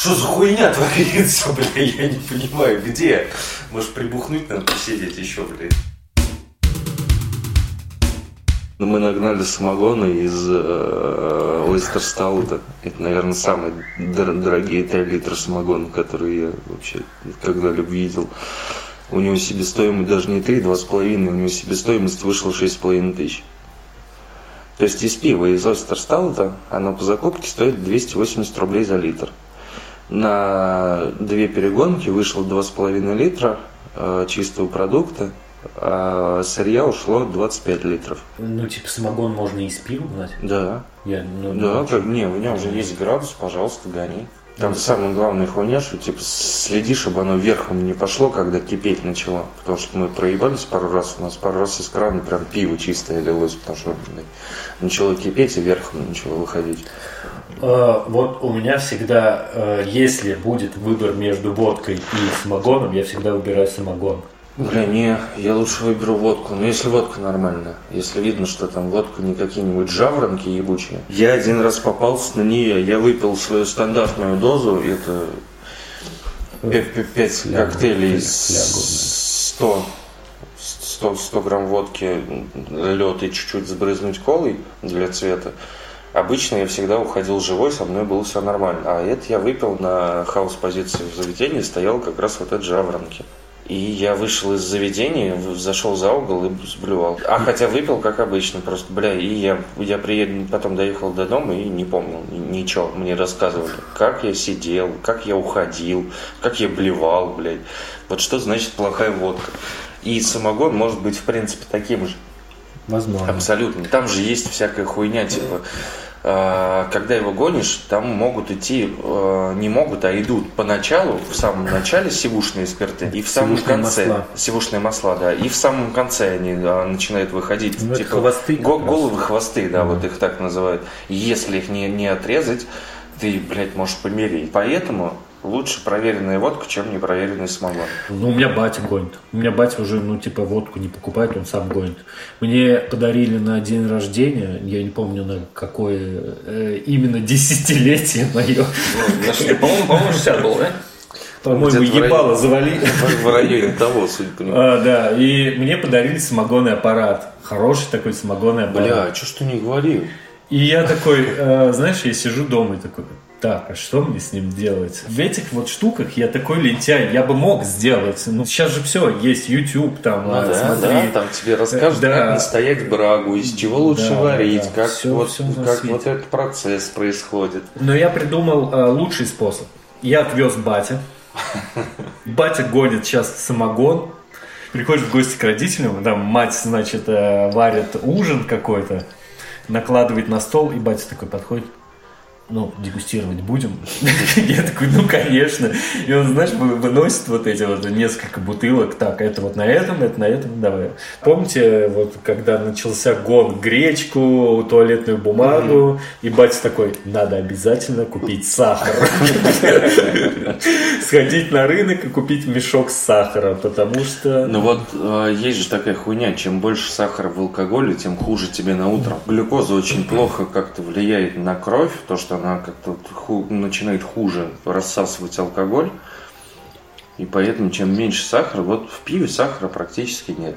Что за хуйня творится, бля, я не понимаю, где? Может, прибухнуть надо посидеть еще, блядь. Ну, мы нагнали самогона из э, Ойстер Стаута. Это, наверное, самые дор- дорогие 3 литра самогона, которые я вообще когда-либо видел. У него себестоимость даже не 3, 2,5, у него себестоимость вышла 6,5 тысяч. То есть из пива из Ойстер Стаута оно по закупке стоит 280 рублей за литр. На две перегонки вышло 2,5 литра э, чистого продукта, а сырья ушло 25 литров. Ну, типа, самогон можно и из пива брать. Да. Я, ну, Да, как, не, в нем же есть градус, пожалуйста, гони. Там самая главная хуйня, что типа следи, чтобы оно верхом не пошло, когда кипеть начало. Потому что мы проебались пару раз, у нас пару раз из крана прям пиво чистое лилось, потому что блин, начало кипеть и верхом начало выходить. Э, вот у меня всегда, э, если будет выбор между водкой и самогоном, я всегда выбираю самогон. Бля, не, я лучше выберу водку. Но если водка нормальная, если видно, что там водка не какие-нибудь жаворонки ебучие. Я один раз попался на нее, я выпил свою стандартную дозу, это 5 коктейлей из 100, 100, 100 грамм водки, лед и чуть-чуть сбрызнуть колой для цвета. Обычно я всегда уходил живой, со мной было все нормально. А это я выпил на хаос-позиции в заведении, стоял как раз вот этот жаворонки. И я вышел из заведения, зашел за угол и сблювал. А хотя выпил, как обычно, просто, бля, и я, я приеду, потом доехал до дома и не помнил ни- ничего. Мне рассказывали, как я сидел, как я уходил, как я блевал, блядь. Вот что значит плохая водка. И самогон может быть, в принципе, таким же. Возможно. Абсолютно. Там же есть всякая хуйня, типа, э, когда его гонишь, там могут идти, э, не могут, а идут поначалу, в самом начале сивушные спирты, и в самом Сивушные конце масла. сивушные масла, да, и в самом конце они а, начинают выходить, Ну, типа хвосты раз. головы хвосты, да, вот их так называют. Если их не, не отрезать, ты, блядь, можешь помереть. Поэтому лучше проверенная водка, чем непроверенный самогон. Ну, у меня батя гонит. У меня батя уже, ну, типа, водку не покупает, он сам гонит. Мне подарили на день рождения, я не помню, на какое э, именно десятилетие мое. Значит, по-моему, по-моему, 60 был, да? По-моему, ебало районе- завали. В в районе того, судя по нему. А, да, и мне подарили самогонный аппарат. Хороший такой самогонный аппарат. Бля, а что ж ты не говорил? И я такой, э, знаешь, я сижу дома и такой, так, а что мне с ним делать? В этих вот штуках я такой лентяй, я бы мог сделать. Ну, сейчас же все, есть YouTube, там, Ну а, да, смотри. да, там тебе расскажут, Да. как настоять брагу, из чего лучше Да, варить, да, как, всё- вот, на как свете. вот этот процесс происходит. Но я придумал э, лучший способ. Я отвез батя. Батя гонит сейчас самогон. Приходит в гости к родителям, там мать, значит, э, варит ужин какой-то, накладывает на стол, и батя такой подходит, ну, дегустировать будем? Я такой, ну, конечно. И он, знаешь, вы- выносит вот эти вот несколько бутылок. Так, это вот на этом, это на этом, давай. Помните, вот когда начался гон гречку, туалетную бумагу, и батя такой, надо обязательно купить сахар. Сходить на рынок и купить мешок сахара, потому что... Ну вот э, есть же такая хуйня, чем больше сахара в алкоголе, тем хуже тебе на утро. Глюкоза очень плохо как-то влияет на кровь, то что она как-то ху- начинает хуже рассасывать алкоголь. И поэтому чем меньше сахара, вот в пиве сахара практически нет.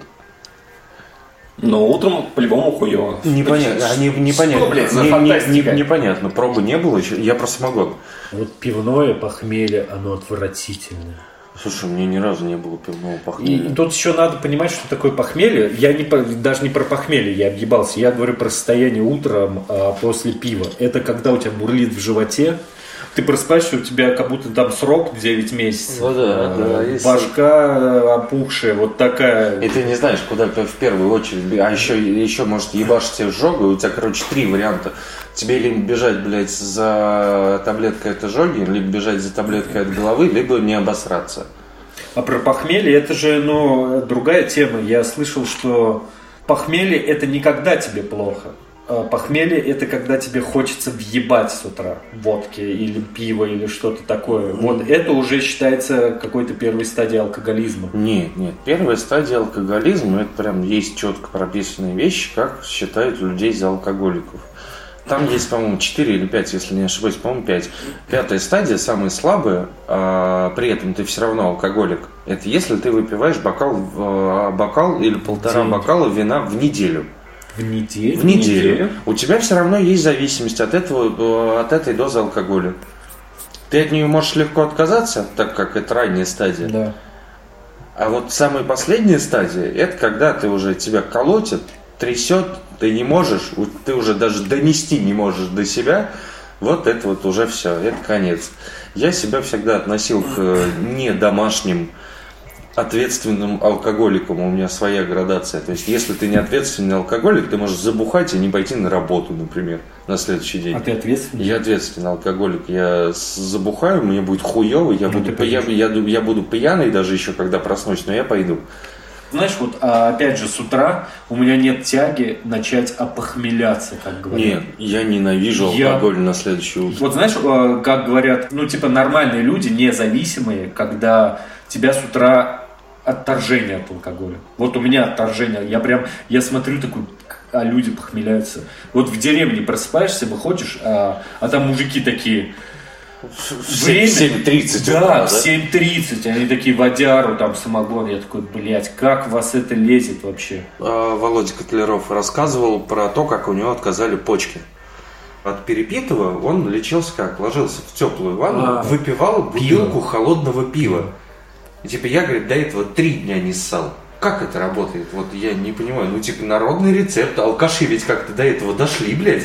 Но утром по-любому хуево. Непонятно, не- непонятно, Что, блядь, за Не- не- не- непонятно, пробы не было еще, я про самогон. Вот пивное похмелье, оно отвратительное. Слушай, меня ни разу не было пивного И похмелья. тут еще надо понимать, что такое похмелье. Я не, даже не про похмелье, я объебался. Я говорю про состояние утром а, после пива. Это когда у тебя бурлит в животе, ты просыпаешься, у тебя как будто там срок 9 месяцев. Ну да, А, да, есть Башка опухшая, вот такая. И ты не знаешь, куда в первую очередь. А еще, еще может, ебашь тебе жогу, и у тебя, короче, три варианта. Тебе либо бежать, блядь, за таблеткой от ожоги, либо бежать за таблеткой от головы, либо не обосраться. А про похмелье это же, ну, другая тема. Я слышал, что похмелье это никогда тебе плохо. А Похмелье это когда тебе хочется въебать с утра водки или пива или что-то такое. Вот это уже считается какой-то первой стадией алкоголизма. Нет, нет. Первая стадия алкоголизма, это прям есть четко прописанные вещи, как считают людей за алкоголиков. Там есть, по-моему, 4 или 5, если не ошибаюсь, по-моему, 5. Пятая стадия, самая слабая, а при этом ты все равно алкоголик. Это если ты выпиваешь бокал, в- бокал или полтора День. бокала вина в неделю. В неделю? В неделю. неделю. У тебя все равно есть зависимость от этого, э, от этой дозы алкоголя. Ты от нее можешь легко отказаться, так как это ранняя стадия. Да. А вот самая последняя стадия, это когда ты уже тебя колотит, трясет, ты не можешь, ты уже даже донести не можешь до себя, вот это вот уже все, это конец. Я себя всегда относил к э, не домашним ответственным алкоголикам, у меня своя градация. То есть, если ты не ответственный алкоголик, ты можешь забухать и не пойти на работу, например, на следующий день. А ты ответственный? Я ответственный алкоголик. Я забухаю, мне будет хуево, я, Ну, буду, я, я, я буду пьяный даже еще, когда проснусь, но я пойду. Знаешь, вот а, опять же с утра у меня нет тяги начать опохмеляться, как говорят. Нет, я ненавижу Я- алкоголь на следующее утро. Вот знаешь, э, как говорят, ну типа нормальные люди, независимые, когда тебя с утра отторжение от алкоголя. Вот у меня отторжение. Я прям, я смотрю такой, а люди похмеляются. Вот в деревне просыпаешься, выходишь, а, а там мужики такие, время- 7.30 да, утра, в 7.30, они такие водяру, там самогон. Я такой, блядь, как вас это лезет вообще? А, Володя Котляров рассказывал про то, как у него отказали почки. От перепитого он лечился как? Ложился в теплую ванну, А, выпивал бутылку холодного пива. И типа я, говорит, до этого три дня не ссал. Как это работает? Вот я не понимаю. Ну, типа, народный рецепт. Алкаши ведь как-то до этого дошли, блядь.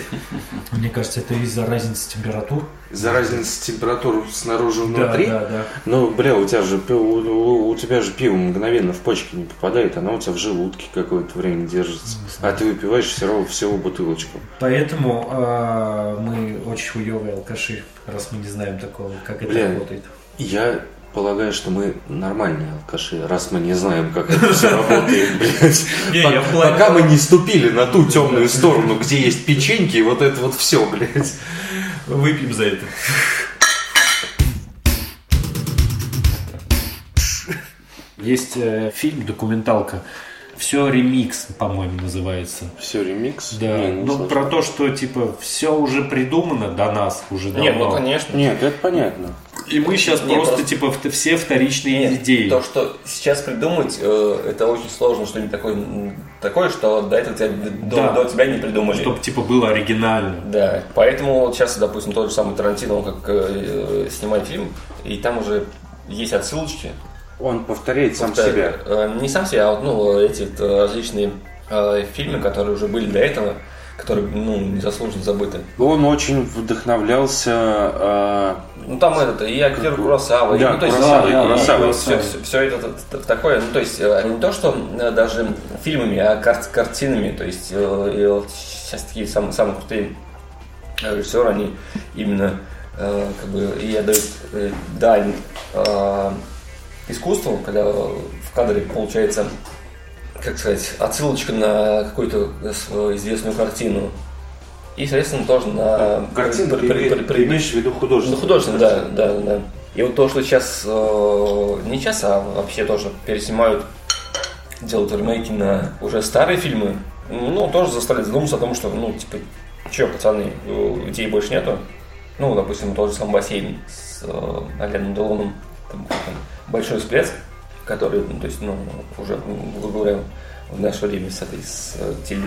Мне кажется, это из-за разницы температур. За разницу температур снаружи внутри. Да, да, да. Ну, бля, у тебя же пи- у, у- тебя же пиво мгновенно в почки не попадает, оно у тебя в желудке какое-то время держится. А ты выпиваешь всего, всего бутылочку. Поэтому а, мы очень хуевые алкаши, раз мы не знаем такого, как это Бля. работает. Я полагаю, что мы нормальные алкаши, раз мы не знаем, как это все работает, блядь. Пока мы не ступили на ту темную сторону, где есть печеньки, вот это вот все, блядь. Выпьем за это. Есть э, фильм, документалка. Все ремикс, по-моему, называется. Все, ремикс? Да, Не, не ну слышал. про то, что типа все уже придумано до нас уже давно. Нет, ну конечно. Нет, это понятно. И мы сейчас Не, просто, просто- типа все вторичные Нет, идеи. то, что сейчас придумать, э, это очень сложно что-нибудь такое, такое, что до этого тебя, до, Да. до тебя не придумали. Чтобы типа было оригинально. Да, поэтому вот сейчас, допустим, тот же самый Тарантино, он как э, снимает фильм, и там уже есть отсылочки. Он повторяет сам Да, себя. э, Не сам себя, а вот, ну, эти э, различные э, фильмы, которые уже были до этого, которые, ну, незаслуженно забыты. Он очень вдохновлялся а, Ну, там этот, и актер Куросава, и, Да, ну, то есть, Куросава, и- да, и Куросава. все, все это т- т- такое, ну, то есть, э, не то, что э, даже фильмами, а кар- картинами, то есть, э, и сейчас такие самые, самые крутые э, режиссеры, они именно, э, как бы, и отдают э, дань э, искусству, когда в кадре получается, как сказать, отсылочка на какую-то известную картину. И, соответственно, тоже на... картину. при- при- при- при- имеешь в виду ну, художественную? да, да, да. И вот то, что сейчас, э, не сейчас, а вообще тоже переснимают, делают ремейки на уже старые фильмы, ну, тоже заставляет задуматься о том, что, ну, типа, че, пацаны, идей больше нету. Ну, допустим, тот же самый бассейн с э, Аленом Делоном, там, большой всплеск, который, ну, то есть, ну, уже, грубо говоря, в наше время с этой, с э, теле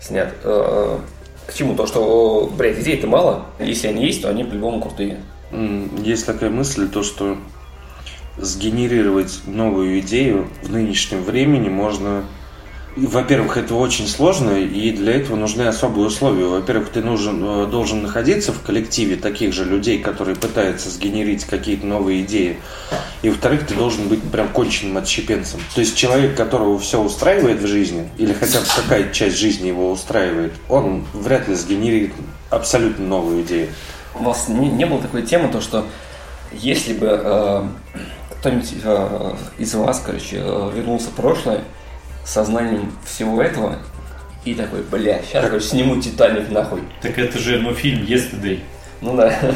снят. Э, К чему? То, что, блядь, идей-то мало. Если они есть, то они по-любому крутые. Есть такая мысль, то что сгенерировать новую идею в нынешнем времени можно... Во-первых, это очень сложно, и для этого нужны особые условия. Во-первых, ты нужен, э, должен находиться в коллективе таких же людей, которые пытаются сгенерить какие-то новые идеи. И во-вторых, ты должен быть прям конченным отщепенцем. То есть человек, которого все устраивает в жизни, или хотя бы какая-то часть жизни его устраивает, он вряд ли сгенерит абсолютно новую идею. У вас не, не было такой темы, то что если бы э, кто-нибудь э, из вас, короче, э, вернулся в прошлое сознанием всего этого и такой, бля, сейчас, короче, сниму Титаник нахуй. Так это же, ну, фильм Yesterday. Ну да.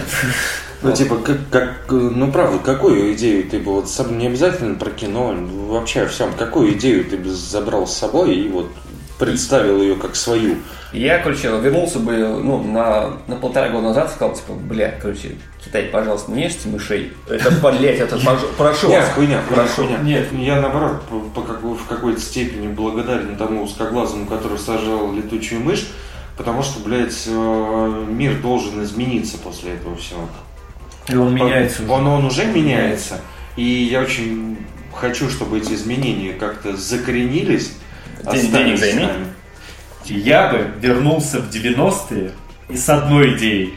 Ну, типа, как, как, ну, правда, какую идею ты бы, вот, сам- не обязательно про кино, вообще о всем, какую идею ты бы забрал с собой и вот представил ее как свою. Я, короче, вернулся бы ну, на, на полтора года назад, сказал, типа, бля, короче, Китай, пожалуйста, не ешьте мышей. Это, блядь, это, прошу Нет, вас. хуйня, прошу. Нет, я наоборот по, в какой-то степени благодарен тому узкоглазому, который сажал летучую мышь, потому что, блядь, э, мир должен измениться после этого всего. И он меняется. уже. Он, он уже меняется. И я очень хочу, чтобы эти изменения как-то закоренились. Остались денег займи. Я бы вернулся в 90-е и с одной идеей.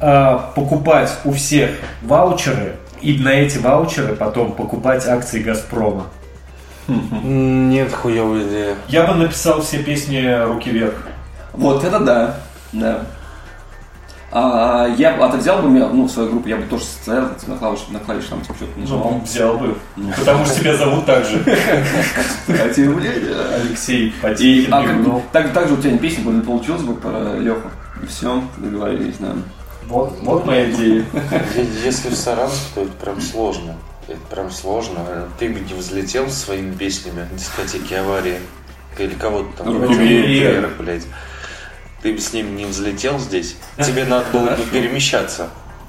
А, покупать у всех ваучеры и на эти ваучеры потом покупать акции Газпрома. Нет, хуевая идея. Я бы написал все песни «Руки вверх». Вот это да, да. А, я бы, а ты взял бы меня, ну, в свою группу, я бы тоже стоял на клавиш, на клавиш там типа что-то нажимал. Ну, взял бы. Потому что тебя зовут так же. А тебе, блядь, а. Алексей Потехин. а так, так же у тебя песня бы не получилась бы про Леху. И все, договорились, да. Вот, вот моя идея. Если в Саранск, то это прям сложно. Это прям сложно. Ты бы не взлетел своими песнями дискотеки аварии. Или кого-то там. Вверх. вверх, блядь. Ты бы с ним не взлетел здесь. Тебе надо было бы перемещаться.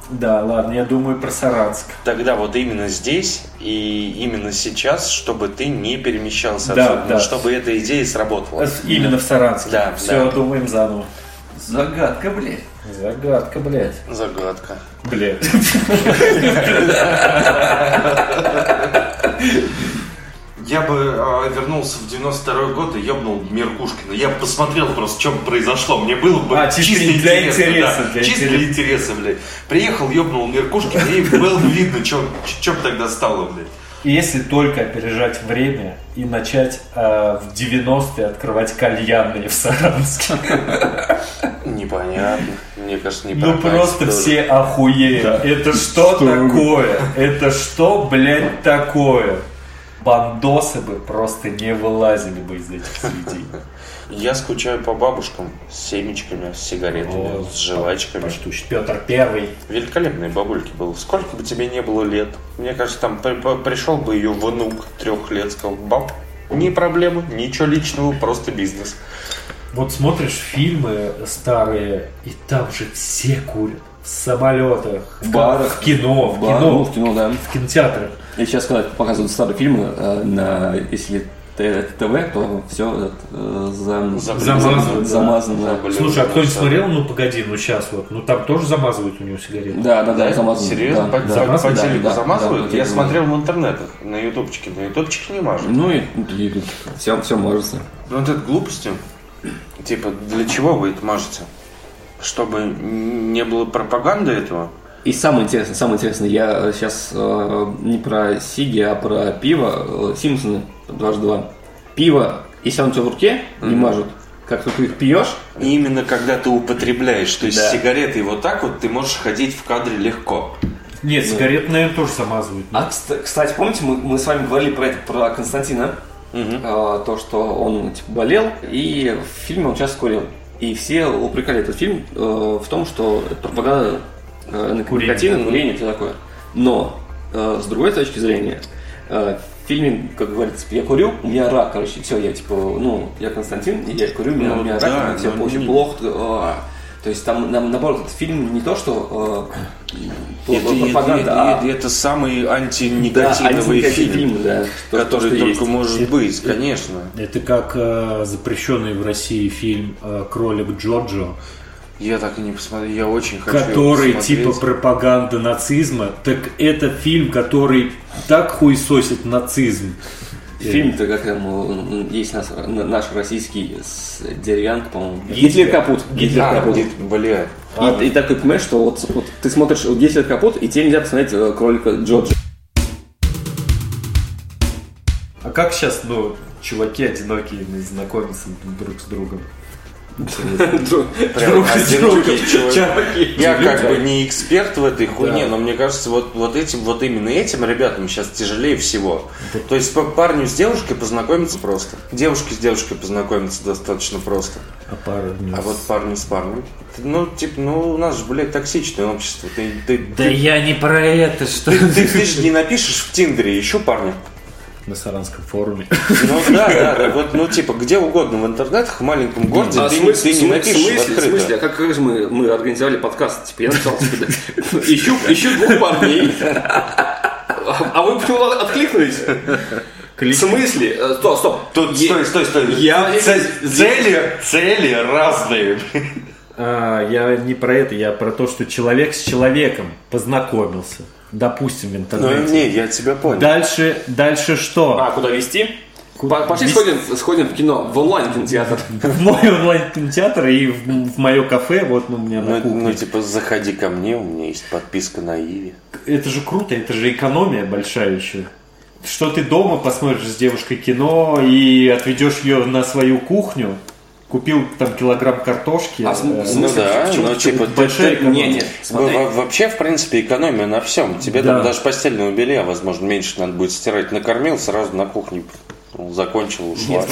Да, ладно, я думаю про Саранск. Тогда вот именно здесь и именно сейчас, чтобы ты не перемещался Да, отсюда, да. чтобы эта идея сработала. Именно в Саранске. Да, Все, да. думаем заново. Загадка, блядь. Загадка, блядь. Загадка. Блядь. Я бы э, вернулся в 92 год и ебнул Меркушкина. Я бы посмотрел просто, что бы произошло. Мне было бы А, чисто для интересно, интереса, да. для чисто интереса. для интереса, блядь. Приехал, ебнул Меркушкина, и было бы видно, что бы тогда стало, блядь. И Если только опережать время и начать э, в 90-е открывать кальянные в Саранске. Непонятно. Мне кажется, не Ну просто тоже. все охуеют. Это что такое? Это что, блядь, такое? Бандосы бы просто не вылазили бы из этих заведений. Я скучаю по бабушкам с семечками, с сигаретами, О, с жвачками. Поштучно. Петр Первый. Великолепные бабульки был. Сколько бы тебе не было лет? Мне кажется, там при- при- пришел бы ее внук трех лет, сказал, баб, не проблема, ничего личного, просто бизнес. Вот смотришь фильмы старые, и там же все курят. В самолетах, в, барах. в кино, в Бар, кино, ну, в кино, да. в кинотеатрах. И сейчас, когда показывают старые фильмы, э, на, если ТВ, то все зам- Замазывают, да. замазано. да. Слушай, а кто-нибудь что? смотрел, ну погоди, ну сейчас вот, ну там тоже замазывают у него сигареты. Да, да, да, замазано. Серьезно? Да, по, да. по- по Замазывают? телеку Да, замазывают? да, Я телеку. смотрел в интернетах, на ютубчике. На ютубчике не мажут. Ну и, все, все мажется. Ну вот это глупости. Типа, для чего вы это мажете? Чтобы не было пропаганды этого? И самое интересное, самое интересное, я сейчас не про Сиги, а про пиво. э, Симпсоны дважды два. Пиво, если оно у тебя в руке, не мажут. Как только их пьешь, И именно когда ты употребляешь, то есть Да. сигареты вот так вот, ты можешь ходить в кадре легко. Нет, сигареты, наверное, тоже замазывают. А, кста- кстати, помните, мы, мы с вами говорили про это, про Константина, А, то, что он типа, болел, и в фильме он часто курил. И все упрекали этот фильм э, в том, что это пропаганда э, на Курение. и все такое. Но, э, с другой точки зрения, э, в фильме, как говорится, я курю, у меня рак, короче, все, я типа, ну, я Константин, я курю, у меня, Ну, у меня да, рак, все но очень плохо. То есть там, нам, наоборот, этот фильм не то, что э, Это, пропаганда, это- а это самый да, антиникотиновый антиникотин фильм, фильм, да, что- который то, что только есть. может быть, конечно. Это как э, запрещенный в России фильм э, «Кролик Джорджо», Я так и не посмотрел, я очень хочу который типа пропаганда нацизма. Так это фильм, который так хуесосит нацизм. Фильм-то как там э, есть наш, наш российский с Деревянко, по-моему. Гитлер. Гитлер капут. Гитлер А, капут. где- бля. И, и такой понимаешь, что вот, вот ты смотришь вот Гитлер капут, и тебе нельзя посмотреть э, кролика Джорджа. А как сейчас, ну, чуваки одинокие знакомятся друг с другом? Я Чуваки. как бы не эксперт в этой хуйне, но мне кажется, вот, вот этим, вот именно этим ребятам сейчас тяжелее всего. То есть парню с девушкой познакомиться просто. Девушке с девушкой познакомиться достаточно просто. А пара дней. А вот парню с парнем. Ну, типа, ну, у нас же, блядь, токсичное общество. Ты, ты, Да я не про это, что... ты, ты- ты же не напишешь в Тиндере, ищу парня. На Саранском форуме. Ну да, да, да, вот, ну типа где угодно в интернетах, в маленьком городе, А ты, в смысле, ты в не смысле, напишешь в смысле, в открыто. смысле, а как, как же мы, мы организовали подкаст? Типа, я написал, да, ищу, ищу двух парней. А а вы почему откликнулись? В смысле? Э, Стоп, стоп. Тут, стой, стой, стой. Я- цели, цели разные. А, я не про это, я про то, что человек с человеком познакомился. Допустим, в Ну интернете. не, я тебя понял. Дальше, дальше что? А, куда вести? Куда? По- Пошли Вести. сходим, сходим в кино, в онлайн-кинотеатр. В мой онлайн-кинотеатр и в, в мое кафе, вот ну, у меня на Ну, кухне. ну, типа, заходи ко мне, у меня есть подписка на Иви. Это же круто, это же экономия большая еще. Что ты дома посмотришь с девушкой кино и отведешь ее на свою кухню, купил там килограмм картошки. А э, Ну да, почему ну типа большая ты- экономия. Не, нет, смотри. Во- во- Вообще, в принципе, экономия на всем. Тебе Да. там даже постельного белья, возможно, меньше надо будет стирать. Накормил, сразу на кухне закончил, ушла.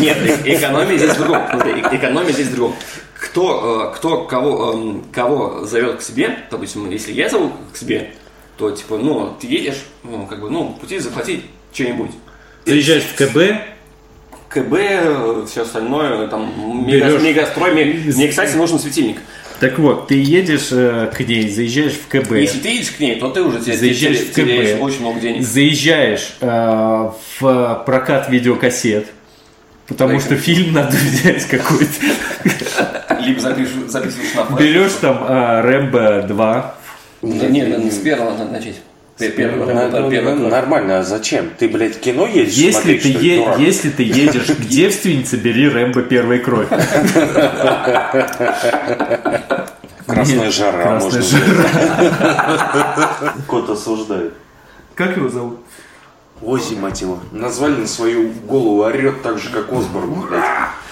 Нет, э- экономия здесь в другом. Э- экономия здесь в другом. Кто, э, кто кого, эм, кого зовет к себе, допустим, если я зову к себе, то типа, ну, ты едешь, ну, как бы, ну, пути захватить что-нибудь. Заезжаешь в КБ, КБ, все остальное, там, мега, Берешь- мегастрой, мне, мне, кстати, нужен светильник. так вот, ты едешь э, к ней, заезжаешь в КБ, Если ты едешь к ней, то ты уже теряешь, Заезжаешь в КБ. теряешь очень много денег. заезжаешь э, в прокат видеокассет, потому Так. что фильм надо взять какой-то. Либо записываешь на. Берешь там э, Рэмбо 2, Да Нет, надо с первого надо начать. Пе- Первый, первый, Нормально, а зачем? Ты, блядь, кино едешь Если смотреть, ты, е- дурак? если ты едешь к девственнице, бери Рэмбо первой кровь. Красная Нет, жара красная можно жара. Кот осуждает. Как его зовут? Ози, мать его. Назвали на свою голову, орет так же, как Осборн, блядь.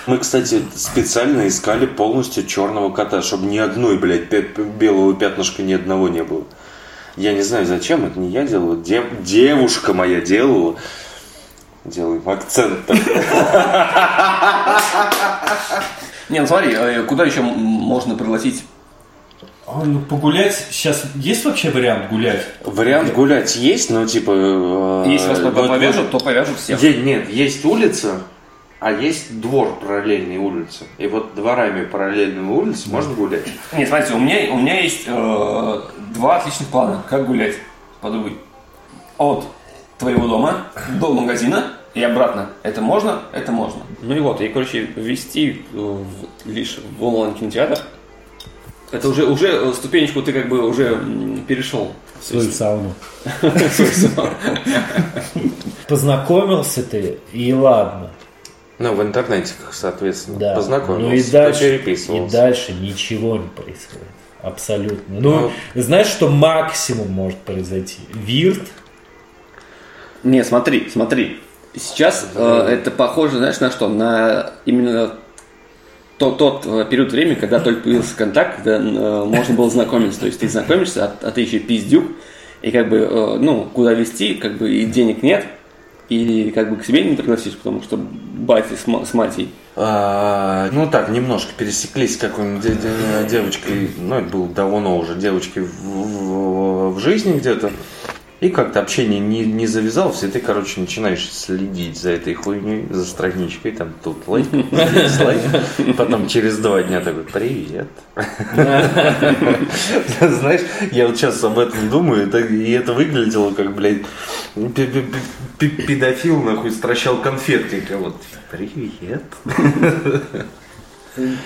Мы, кстати, специально искали полностью черного кота, чтобы ни одной, блядь, белого пятнышка ни одного не было. Я не знаю, зачем, это не я делал, дев- девушка моя делала. Делаем акцент. Не, ну смотри, э, куда еще можно пригласить? А, ну, погулять сейчас есть вообще вариант гулять? Вариант гулять есть, но типа... э, Если вас вот- повяжут, то повяжут всех. Нет, есть улица, а есть двор параллельной улицы. И вот дворами параллельной улицы можно гулять. Нет, смотрите, у меня, у меня есть э, два отличных плана, как гулять подругой. От твоего дома до магазина и обратно. Это можно? Это можно. Ну и вот, и, короче, ввести э, в- лишь в онлайн-кинотеатр. Это уже, уже э, ступенечку ты как бы уже перешел. Свою сауну. Познакомился ты, и ладно. Ну, в интернете, соответственно, Да. познакомился, Ну и дальше, и дальше ничего не происходит. Абсолютно. Ну, знаешь, что максимум может произойти? Вирт, Не, смотри, смотри. Сейчас э, это похоже, знаешь, на что? На именно тот, тот э, период времени, когда только появился контакт, когда э, можно было знакомиться. То есть ты знакомишься, а, а ты еще пиздюк, и как бы, э, ну, куда вести, как бы и денег нет, и как бы к себе не пригласишь, потому что батя с, с матей. А, ну так, немножко пересеклись с какой-нибудь де- де- девочкой, ну это было давно уже, девочкой в, в- в жизни где-то. И как-то общение не, не завязалось, и ты, короче, начинаешь следить за этой хуйней, за страничкой, там тут лайк, здесь лайк. Потом через два дня такой, привет. Знаешь, я вот сейчас об этом думаю, и это выглядело как, блядь, пе- пе- пе- педофил, нахуй, стращал конфетки. Вот, привет.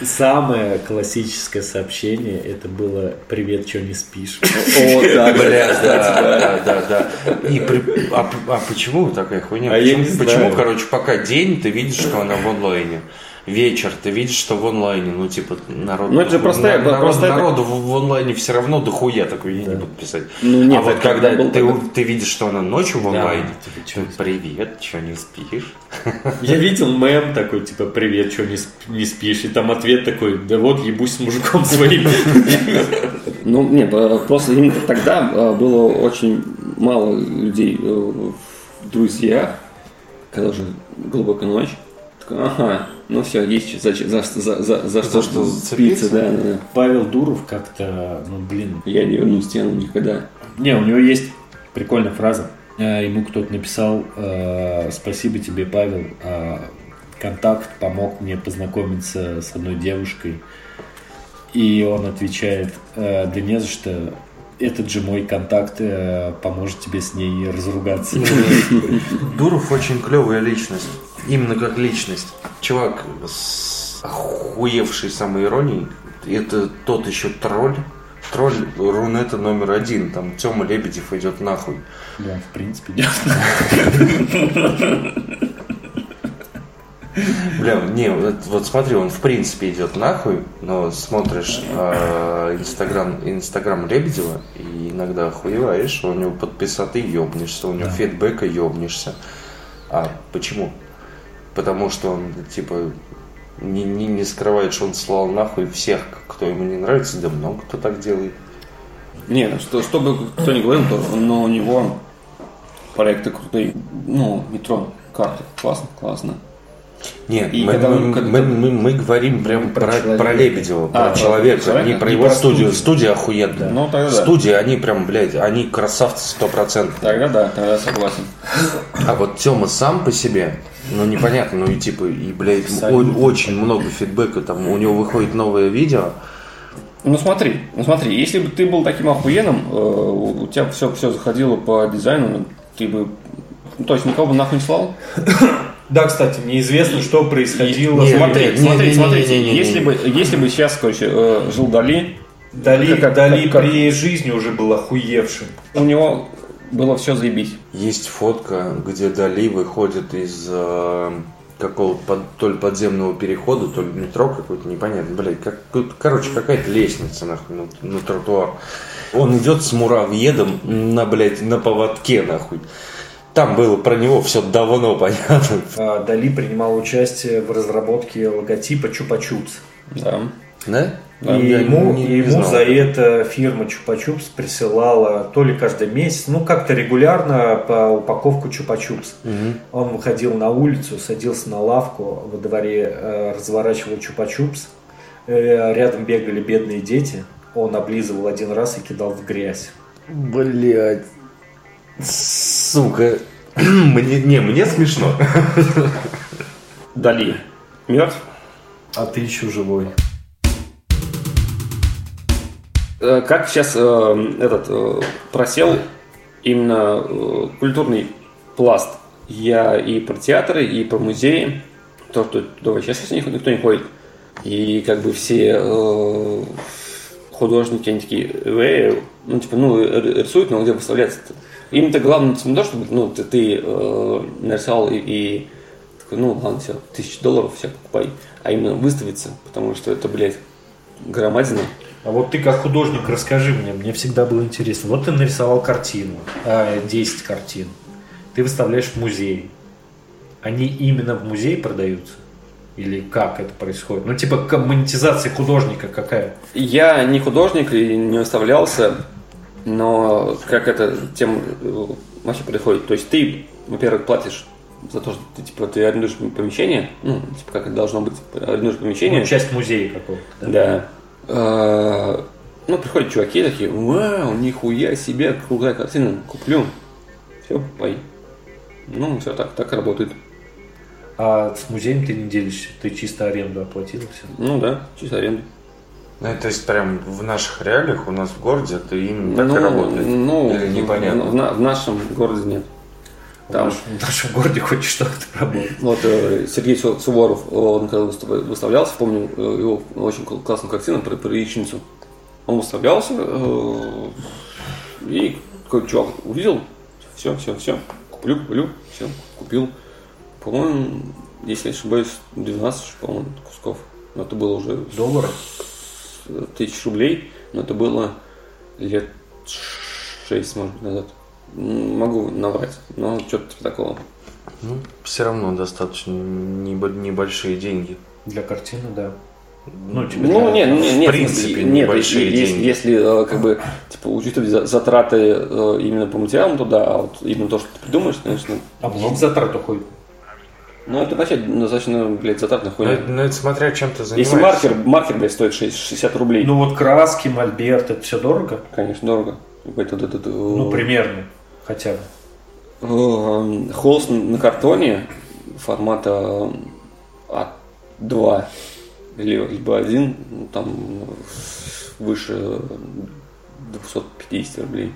самое классическое сообщение, это было «Привет, что не спишь?» О, да, Бля, да, да, да, да. И при- а, а почему такая хуйня? А я почему, не знаю. почему, короче, пока день ты видишь, что она в онлайне. Вечер ты видишь, что в онлайне, ну типа народ. Ну, это же простая- народ- простая- народу в, в онлайне все равно дохуя такой я не буду писать. Ну, нет, а вот когда был ты, тогда. ты видишь, что она ночью в онлайне, типа, чё ты, привет, что не спишь? Я видел мем такой, типа, «Привет, что не, сп- не спишь?» И там ответ такой, «Да вот, ебусь с мужиком своим». Ну, нет, просто именно тогда э, было очень мало людей э, в друзьях, когда уже глубокая ночь. Ага, ну все, есть за, за, за, за, за что, что зацепиться, да, да, да. Павел Дуров как-то, ну, блин. Я не верну стену никогда. Не, у него есть прикольная фраза. А, Ему кто-то написал, э, спасибо тебе, Павел, а, контакт помог мне познакомиться с одной девушкой. И он отвечает, «Э, да не за что, этот же мой контакт э, поможет тебе с ней разругаться. Дуров очень клевая личность. Именно как личность. Чувак с охуевшей самоиронией. Это тот еще тролль. Тролль Рунета номер один. Там Тёма Лебедев идет нахуй. Да, в принципе, нет. Бля, не, вот, вот смотри, он в принципе идет нахуй, но смотришь э, инстаграм, инстаграм Лебедева и иногда охуеваешь, у него подписоты ёбнешься, у него Да. фидбэка ёбнешься. А почему? Потому что он, типа, не, не, не скрывает, что он слал нахуй всех, кто ему не нравится, да много кто так делает. Не, ну что, что бы кто ни говорил, то, но у него проекты крутые. Ну, метро, карты. Классно, классно. Нет, И мы, когда мы- он- мы- когда- мы- мы говорим прям Про про, человека. про Лебедева, А, про человека, человека? не про Не его про студию. студию. Студия охуенная. Ну, тогда да. Студии, они прям, блядь, они красавцы стопроцентные. Тогда да, тогда согласен. А вот Тёма сам по себе, ну непонятно, ну и типа, и, блядь, очень много фидбэка, там у него выходит новое видео, Ну смотри, ну смотри, если бы ты был таким охуенным, э, у тебя все, все заходило по дизайну, ты бы, ну, то есть никого бы нахуй не слал? Да, кстати, неизвестно, что происходило. Не, Смотри, не, смотри, не, смотрите, не, не, не, если не. бы, если бы сейчас, короче, э, жил Дали, Дали, Как- Дали как- при жизни уже был охуевшим. у него было все заебись. есть фотка, где Дали выходит из э, какого-то под- то ли подземного перехода, то ли метро какой-то, непонятно, блядь, как, короче, какая-то лестница нахуй на, на тротуар. Он идет с муравьедом на, блядь, на поводке, нахуй. Там было про него все давно понятно. А, Дали принимал участие в разработке логотипа Чупа-Чупс. Да. Да? И Я ему, не- и не ему знал. за это фирма Чупа-Чупс присылала то ли каждый месяц, ну как-то регулярно по упаковку Чупа-Чупс. Мгм. Он выходил на улицу, садился на лавку во дворе, э, разворачивал Чупа-Чупс. Э, Рядом бегали бедные дети. Он облизывал один раз и кидал в грязь. Блять. Сука. Мне, не, мне смешно. Дали. Мертв? А ты еще живой. Э, Как сейчас э, этот э, просел именно культурный пласт? Я и про театры, и про музеи. То, что туда сейчас никто, не ходит. И как бы все э, художники, они такие, «Э, ну, типа, ну, рисуют, но где выставляться-то? Им-то главное не то, чтобы, ну, ты, ты э, нарисовал и, и такой, ну, ладно, все, тысячи долларов, все, покупай. А именно выставиться, потому что это, блядь, громадина. А вот ты как художник расскажи мне, мне всегда было интересно. Вот ты нарисовал картину, а, 10 картин. Ты выставляешь в музей. Они именно в музей продаются? Или как это происходит? Ну, типа, монетизация художника какая? Я не художник и не выставлялся, но как эта тема э, вообще происходит? То есть ты, во-первых, платишь за то, что ты, типа, ты арендуешь помещение, ну, типа, как это должно быть, арендуешь помещение. Ну, часть музея какого-то. да? Да. А, Ну, приходят чуваки такие, вау, нихуя себе, крутая картина, куплю. Все, пой. Ну, все так, так и работает. А с музеем ты не делишься, ты чисто аренду оплатил все. Ну да, чисто аренда. Ну, то есть прям в наших реалиях у нас в городе это именно так ну, и работает. ну, Или непонятно. В, в нашем городе нет. Там. В, нашем, в нашем городе хоть что-то работает. Вот э, Сергей Су- Суворов, он когда выстав- выставлялся, помню э, его очень кл- классную картину про, про яичницу. Он выставлялся, э, и какой чувак увидел, все, все, все, куплю, куплю, все, купил. По-моему, если я ошибаюсь, 12, по-моему, кусков. Но это было уже Доллары? э, тысяч рублей, но это было лет 6, может быть, назад. Могу наврать, но что-то типа такого. Ну, все равно достаточно небо- небольшие деньги. Для картины, да. Ну, типа, Ну, для- нет, нет, в нет, принципе, нет, небольшие если, деньги. если, э, как бы, типа, учитывать за- затраты э, именно по материалам, то да, а вот именно то, что ты придумаешь, конечно, А много затрат уходит. ну, это вообще достаточно, блядь, затратная Ну, хуйня. ну, это смотря чем ты занимаешься. Если маркер, маркер, блядь, стоит 6 60 рублей, Ну, вот краски, мольберт, это все дорого? конечно, дорого. Это, э, Ну, примерно, хотя бы. э, холст на картоне формата А2 или либо один, ну, там выше 250 рублей.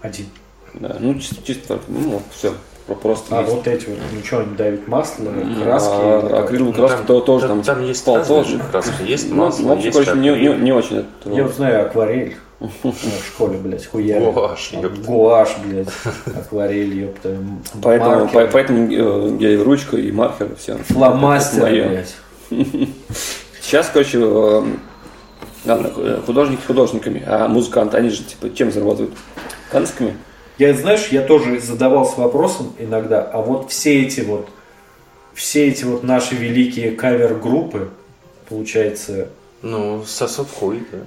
Один. Да, ну чисто, чисто ну все, просто А есть. вот эти вот, ну что, они давят масло, краски? А, как? акриловую краску то- тоже там, там есть пол- тоже. же краски. Есть Ну, масло, ну, вообще, есть короче, не, не, не очень это. Я вот знаю акварель. Ну, В школе, блядь, хуя. Гуашь, ёпта. Гуашь, блядь. Акварель, ёпта. Поэтому, по- поэтому э, я и ручка, и маркер, все. Фломастер, блядь. Сейчас, короче, э, ладно, э, художники художниками, а музыканты, они же типа чем зарабатывают? Танцами? Я, знаешь, я тоже задавался вопросом иногда, а вот все эти вот, все эти вот наши великие кавер-группы, получается, Ну, сосут хуй, да.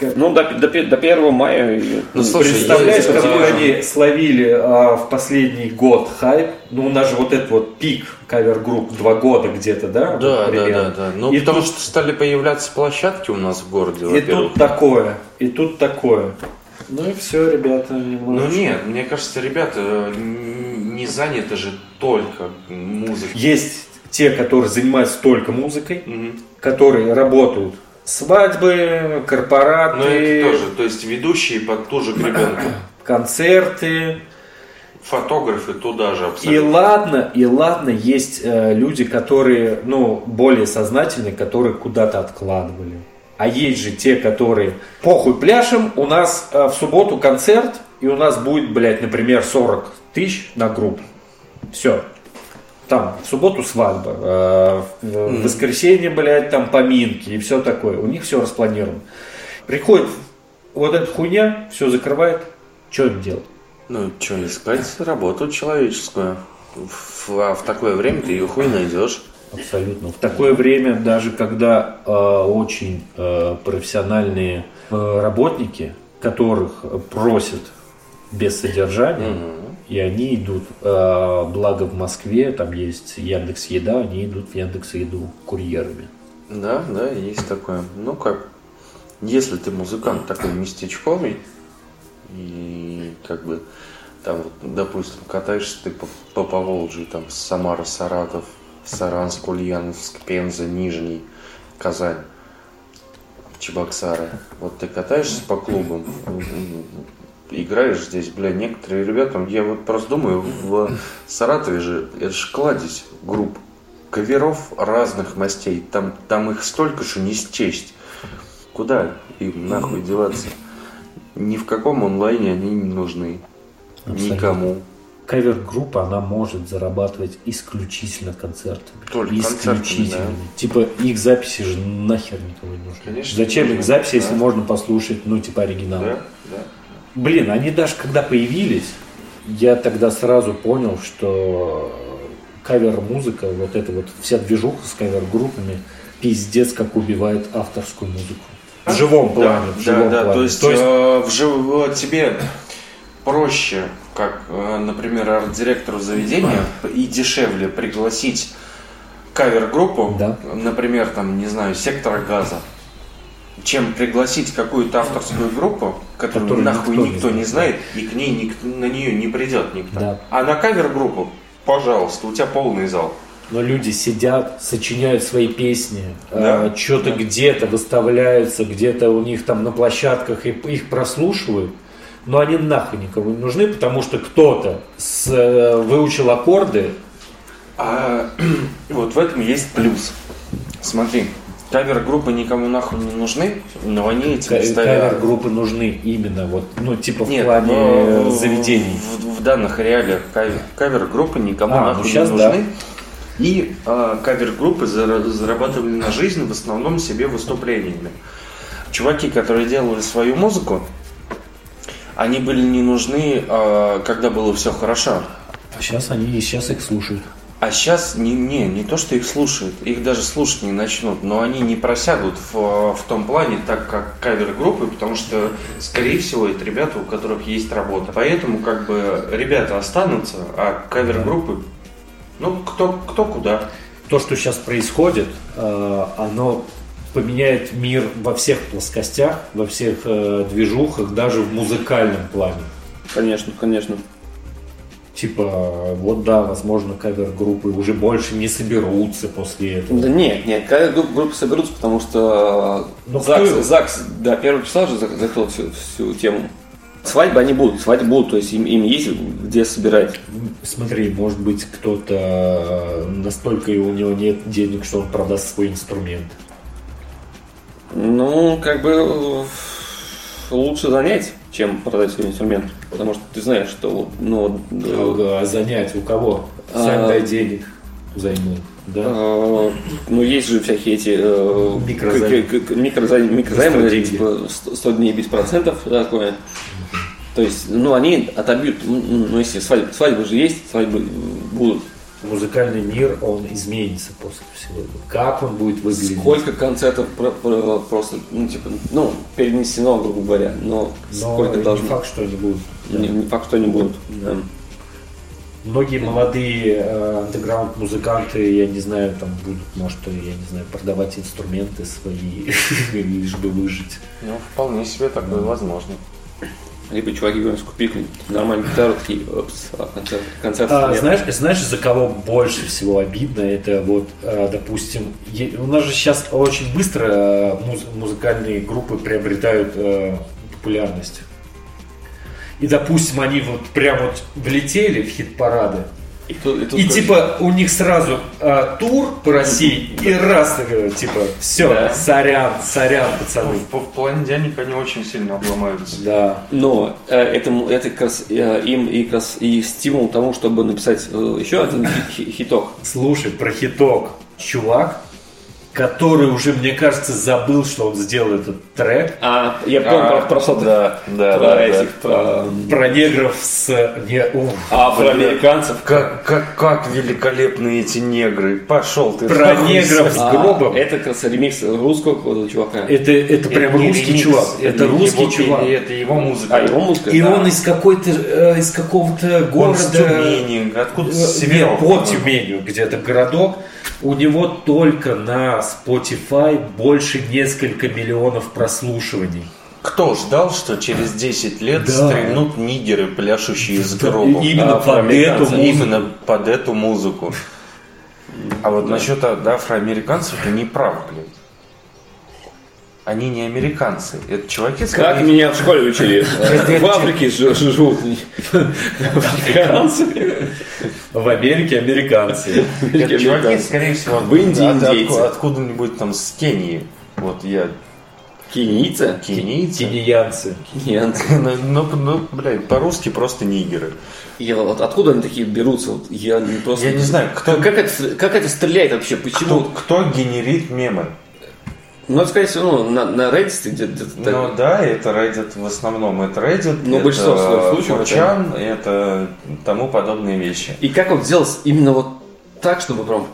Ну, до, до, до 1 мая. Ну, слушай, Представляешь, какой они словили а, в последний год хайп? Ну, у нас же вот этот вот пик кавер-групп два года где-то, да? вот Да, да, да, да. Ну, И потому тут- что стали появляться площадки у нас в городе, И тут такое, и тут такое. Ну и все, ребята, Ну немножечко. нет, мне кажется, ребята не заняты же только музыкой. Есть те, которые занимаются только музыкой, Мгм. которые работают свадьбы, корпораты, Ну, это тоже, то есть ведущие под ту же гребенку. концерты. Фотографы туда же И абсолютно. ладно, и ладно, есть э, люди, которые, ну, более сознательные, которые куда-то откладывали. А есть же те, которые похуй пляшем, у нас э, в субботу концерт, и у нас будет, блядь, например, 40 тысяч на группу. Все. Там в субботу свадьба, э, в в воскресенье, блядь, там поминки и все такое. У них все распланировано. Приходит вот эта хуйня, все закрывает. Что им делать? Ну, что искать работу человеческую. В- а в такое время ты ее хуй найдешь. Абсолютно. В такое время, даже когда э, очень э, профессиональные э, работники, которых просят без содержания, и они идут, э, благо в Москве, там есть Яндекс Еда, они идут в Яндекс Еду курьерами. Да, да, есть такое. Ну как, если ты музыкант такой местечковый, и как бы там, вот, допустим, катаешься ты по, по Поволжью, там, Самара, Саратов, Саранск, Ульяновск, Пенза, Нижний, Казань, Чебоксары. Вот ты катаешься по клубам, играешь здесь, бля, некоторые ребята, я вот просто думаю, в Саратове же, это же кладезь групп, каверов разных мастей, там, там их столько, что не счесть. Куда им нахуй деваться? Ни в каком онлайне они не нужны. Абсолютно. Никому. Кавер-группа, она может зарабатывать исключительно концертами. Только исключительно. да. Типа их записи же нахер никому не нужны. Конечно, Зачем их записи, если да. можно послушать, ну, типа оригинал? Да, да. Блин, они даже когда появились, я тогда сразу понял, что кавер-музыка, вот эта вот вся движуха с кавер-группами, пиздец, как убивает авторскую музыку. В живом плане, в да, живом да, плане. то есть, э, в жив- тебе проще, как, э, например, арт-директору заведения, и дешевле пригласить кавер-группу, Да. например, там, не знаю, сектора газа, чем пригласить какую-то авторскую группу, которую Которую нахуй никто не никто, не знает. и к ней никто, на нее не придет никто. Да. А на кавер-группу, пожалуйста, у тебя полный зал. Но люди сидят, сочиняют свои песни, Да. что-то где-то выставляются, где-то у них там на площадках и их прослушивают, но они нахуй никому не нужны, потому что кто-то с, э, выучил аккорды, А вот в этом есть плюс. Смотри, кавер-группы никому нахуй не нужны, но они этим ставят. кавер-группы нужны именно вот, ну типа в Нет, плане но э, заведений. В, в данных реалиях кавер- кавер-группы никому А, ну нахуй щас не да. нужны. И а, кавер-группы зара- зарабатывали на жизнь в основном себе выступлениями. Чуваки, которые делали свою музыку, они были не нужны, а, когда было все хорошо. А сейчас они, сейчас их слушают. А сейчас не, не, не то, что их слушают, их даже слушать не начнут, но они не просядут в, в том плане, так как кавер-группы, потому что, скорее всего, это ребята, у которых есть работа. Поэтому, как бы, ребята останутся, а кавер-группы, ну, кто, кто куда. То, что сейчас происходит, э, оно поменяет мир во всех плоскостях, во всех э, движухах, даже в музыкальном плане. Конечно, конечно. Типа, вот да, возможно, кавер-группы уже больше не соберутся после этого. Да нет, нет, когда группы, группы соберутся, потому что Ну, ЗАГС, кто- ЗАГС до первого числа же зак- закрыл всю, всю тему. Свадьбы они будут, свадьбы будут, то есть им, им есть где собирать. Смотри, может быть, кто-то э, настолько у него нет денег, что он продаст свой инструмент. Ну, как бы э, лучше занять, чем продать свой инструмент. Потому что ты знаешь, что ну, э, А занять у кого? Сами А. дай денег, займу. Да? э, ну, есть же всякие эти э, Микрозаймы. микрозаймы, деньги. типа 100 100 дней без процентов, такое. То есть, ну, они отобьют, ну, ну, если свадьбы, свадьбы же есть, свадьбы будут. Музыкальный мир, он изменится после всего этого. Как он будет выглядеть? Сколько концертов про- про- просто, ну, типа, ну, перенесено, грубо говоря, но, Но сколько не должно. факт, что они будут. да. Не, не факт, что они будут. да. Многие молодые э, андеграунд-музыканты, я не знаю, там будут, может, я не знаю, продавать инструменты свои, лишь бы выжить. Ну, вполне себе такое возможно. Либо чуваки говорят, купи какую-нибудь нормальную гитару, такие, опс, а концерт, концерт А, нет. знаешь, знаешь, за кого больше всего обидно? Это вот, э, допустим, у нас же сейчас очень быстро э, муз- музыкальные группы приобретают э, популярность. И, допустим, они вот прям вот влетели в хит-парады. И, тут- и тут, И короче, типа у них сразу а, тур по России и раз типа все, Да. сорян, сорян, пацаны. В, в плане денег они очень сильно обломаются. Да. Но э, это, это как раз э, им и как раз и стимул тому, чтобы написать э, еще один хи- хи- хиток. Слушай, про хиток. Чувак, который уже, мне кажется, забыл, что он сделал этот трек А, я помню А, про, про да, да, про да, этих, про про негров с... Не, ух, афроамериканцев. Как, как, как великолепны эти негры. Пошел ты. Про нахуй негров с А, гробом. это как раз ремикс русского какого-то чувака. Это, это прям Это русский ремикс, чувак. Это, русский его- чувак. и Это его музыка. А, его музыка? И да. он из какой-то, э, из какого-то Он города... с Тюмени. Откуда? С Нет, по-моему. Тюменью, где-то городок. У него только на Spotify больше несколько миллионов прослушиваний. Кто ждал, что через 10 лет Да. стрельнут нигеры, пляшущие из гроба? Именно А, под эту музыку. Именно под эту музыку. А вот насчет да, афроамериканцев ты не прав, блядь. Они не американцы. Это чуваки, Как скорее- меня в школе учили? В Африке живут африканцы. В Америке американцы. Это чуваки, скорее всего, В Индии откуда-нибудь там с Кении. Вот я Кенийцы? кенийцы. Кениянцы. Кенийцы. Ну, ну, ну, блядь, по-русски просто нигеры. Я вот откуда они такие берутся? Вот я не просто. Я не знаю, кто- Как это, как это стреляет вообще? Кто, Почему? кто генерит мемы? Ну, это, скорее всего, ну, на, на Reddit где-то так. Ну да, это Reddit в основном. Это Reddit, Ну, это большинство случаев это- 4chan, это тому подобные вещи. И как вот сделать именно вот так, чтобы прям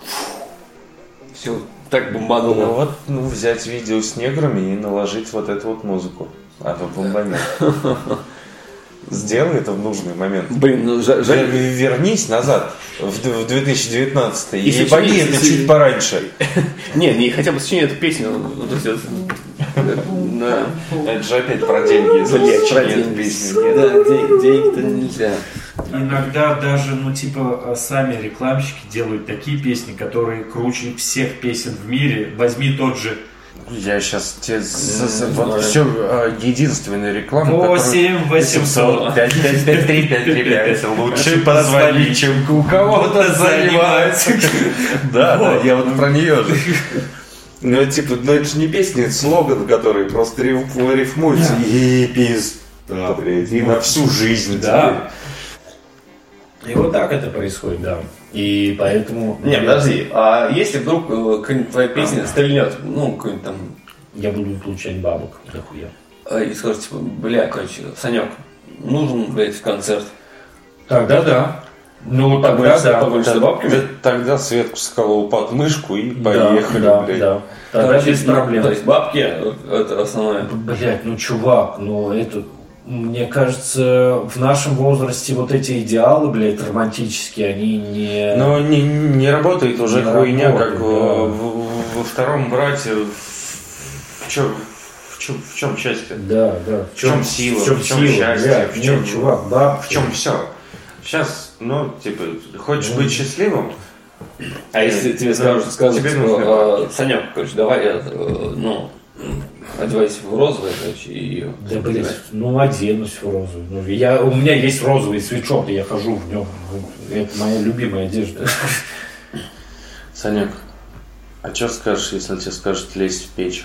все так Ну бомбануло? вот, ну, взять видео с неграми и наложить вот эту вот музыку. А то бомбанет. Сделай это в нужный момент. Блин, ну жа- Вер- жаль. Вернись назад в д- в 2019 и ебани чуть- это если- чуть пораньше. Не, не хотя бы сочини эту песню. ну, то есть это- Да. Это же опять про деньги. про деньги. песню. Да, де- денег-то нельзя. Иногда даже, ну, типа, сами рекламщики делают такие песни, которые круче всех песен в мире. Возьми тот же Я сейчас тебе за- за- вот все единственная реклама, 8 800 5 5 5 3 5 3 5 лучше позвони, чем у кого-то занимается. Да, да, я вот про нее же. Ну, это типа, ну это же не песня, это слоган, который просто риф- рифмуется. И пиз. И на всю жизнь. Да. И вот так это происходит, да. И поэтому... Не, подожди, а если вдруг э, твоя песня стрельнет, ну, какой-нибудь там, Я буду получать бабок, нахуя. э, и скажешь, типа, бля, короче, Санек, нужен, блядь, в концерт. Тогда да. Ну, тогда Погонишься- да. погонишься бабками? Тогда- Тогда Светку сколол под мышку и Да, поехали, да, блядь. да. Тогда Короче, без проблем. То есть бабки, это основное. Блять, ну чувак, ну это, мне кажется, в нашем возрасте вот эти идеалы, блядь, романтические, они не... Но не, не работает уже Не хуйня, работает, как да. э, в- во втором брате. В, чем, в, чем, в чем счастье? Да, да. В чем сила, В чем в чем сила, счастье, блядь, в чем- нет, чувак, бабки. В чем все? Сейчас, ну, типа, хочешь быть счастливым? А если тебе скажут, скажут, Тебе типа, нужно- э, Санек, короче, давай, э, ну, одевайся в розовое, короче, и Да, блядь, ну оденусь в розовый. Ну, я, у меня есть розовый и я хожу в нем. Это моя любимая одежда. Санек, а что скажешь, если тебе скажут лезть в печь?